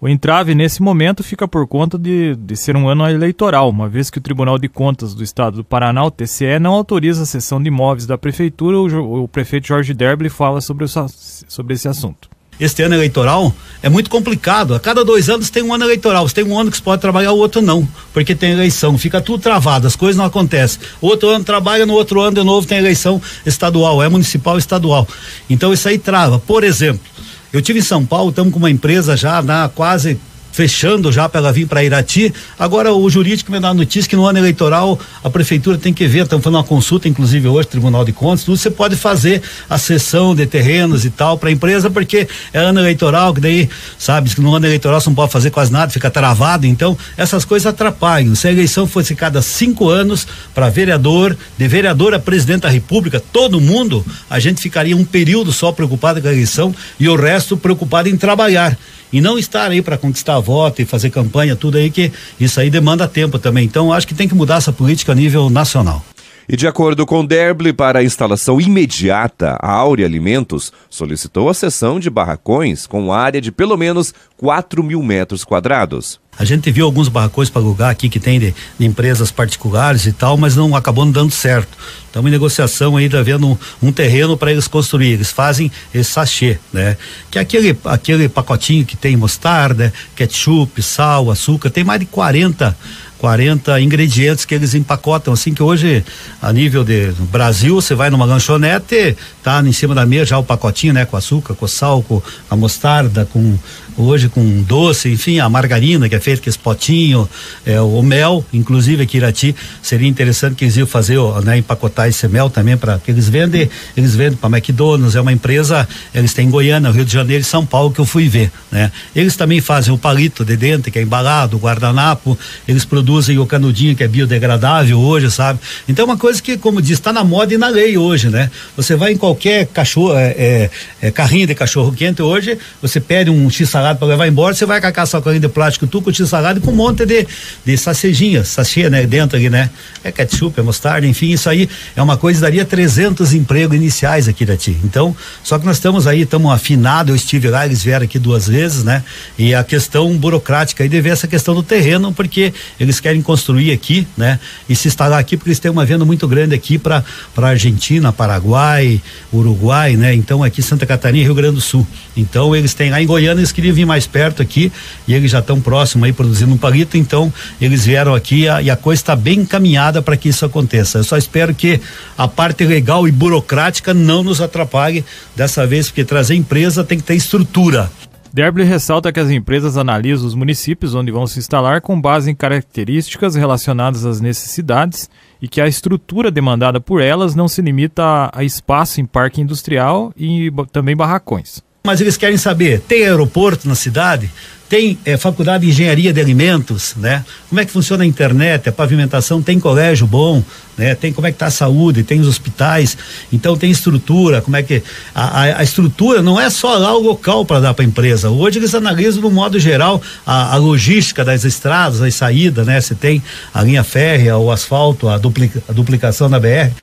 O entrave nesse momento fica por conta de, de ser um ano eleitoral, uma vez que o Tribunal de Contas do Estado do Paraná, o TCE, não autoriza a cessão de imóveis da Prefeitura. O, o prefeito Jorge Derble fala sobre, o, sobre esse assunto este ano eleitoral é muito complicado. A cada dois anos tem um ano eleitoral. Você tem um ano que você pode trabalhar, o outro não, porque tem eleição. Fica tudo travado, as coisas não acontecem. Outro ano trabalha, no outro ano de novo tem eleição estadual, é municipal estadual. Então isso aí trava. Por exemplo, eu tive em São Paulo, estamos com uma empresa já na quase fechando já para ela vir para Irati. Agora o jurídico me dá a notícia que no ano eleitoral a prefeitura tem que ver, estamos fazendo uma consulta, inclusive hoje, Tribunal de Contas, tudo, você pode fazer a cessão de terrenos e tal para a empresa, porque é ano eleitoral, que daí, sabe, que no ano eleitoral você não pode fazer quase nada, fica travado, então essas coisas atrapalham. Se a eleição fosse cada cinco anos para vereador, de vereador a presidente da república, todo mundo, a gente ficaria um período só preocupado com a eleição e o resto preocupado em trabalhar e não estar aí para conquistar voto e fazer campanha, tudo aí que isso aí demanda tempo também. Então acho que tem que mudar essa política a nível nacional. E de acordo com Derble, para a instalação imediata, a Áurea Alimentos solicitou a cessão de barracões com área de pelo menos 4 mil metros quadrados. A gente viu alguns barracões para alugar aqui que tem de, de, empresas particulares e tal, mas não acabou não dando certo. Estamos em negociação aí, tá vendo um, um terreno para eles construir. Eles fazem esse sachê, né? Que é aquele, aquele pacotinho que tem mostarda, ketchup, sal, açúcar, tem mais de 40 40 ingredientes que eles empacotam, assim que hoje, a nível de Brasil, você vai numa lanchonete, tá em cima da mesa já o pacotinho, né, com açúcar, com sal, com a mostarda, com hoje com doce, enfim, a margarina que é feita com esse potinho, é, o mel, inclusive aqui Irati, seria interessante que eles iam fazer, né, empacotar esse mel também para que eles vendem, eles vendem para McDonald's, é uma empresa, eles têm em Goiânia, Rio de Janeiro e São Paulo que eu fui ver, né? Eles também fazem o palito de dentro, que é embalado, o guardanapo, eles produzem o canudinho que é biodegradável hoje, sabe? Então é uma coisa que, como diz, está na moda e na lei hoje, né? Você vai em qualquer cachorro, é, é, é carrinho de cachorro quente hoje, você pede um x salado para levar embora, você vai com a sacolinha de plástico, tu com o x salado e com um monte de, de sacejinhas, sachê, né? Dentro ali, né? É ketchup, é mostarda, enfim, isso aí é uma coisa, daria 300 empregos iniciais aqui, Dati. Então, só que nós estamos aí, estamos afinados, eu estive lá, eles vieram aqui duas vezes, né? E a questão burocrática aí deve essa questão do terreno, porque eles querem construir aqui, né? E se instalar aqui, porque eles têm uma venda muito grande aqui para para Argentina, Paraguai, Uruguai, né? Então aqui Santa Catarina Rio Grande do Sul. Então eles têm lá em Goiânia, eles queriam vir mais perto aqui e eles já estão próximos aí produzindo um palito, então eles vieram aqui a, e a coisa está bem encaminhada para que isso aconteça. Eu só espero que a parte legal e burocrática não nos atrapalhe dessa vez, porque trazer empresa tem que ter estrutura. Derble ressalta que as empresas analisam os municípios onde vão se instalar com base em características relacionadas às necessidades e que a estrutura demandada por elas não se limita a espaço em parque industrial e também barracões. Mas eles querem saber: tem aeroporto na cidade? Tem é, faculdade de engenharia de alimentos, né? Como é que funciona a internet, a pavimentação, tem colégio bom, né? Tem como é que tá a saúde, tem os hospitais, então tem estrutura, como é que a, a, a estrutura não é só lá o local para dar para a empresa. Hoje eles analisam no modo geral a, a, logística das estradas, as saídas, né? Se tem a linha férrea, o asfalto, a, duplica, a duplicação da BR.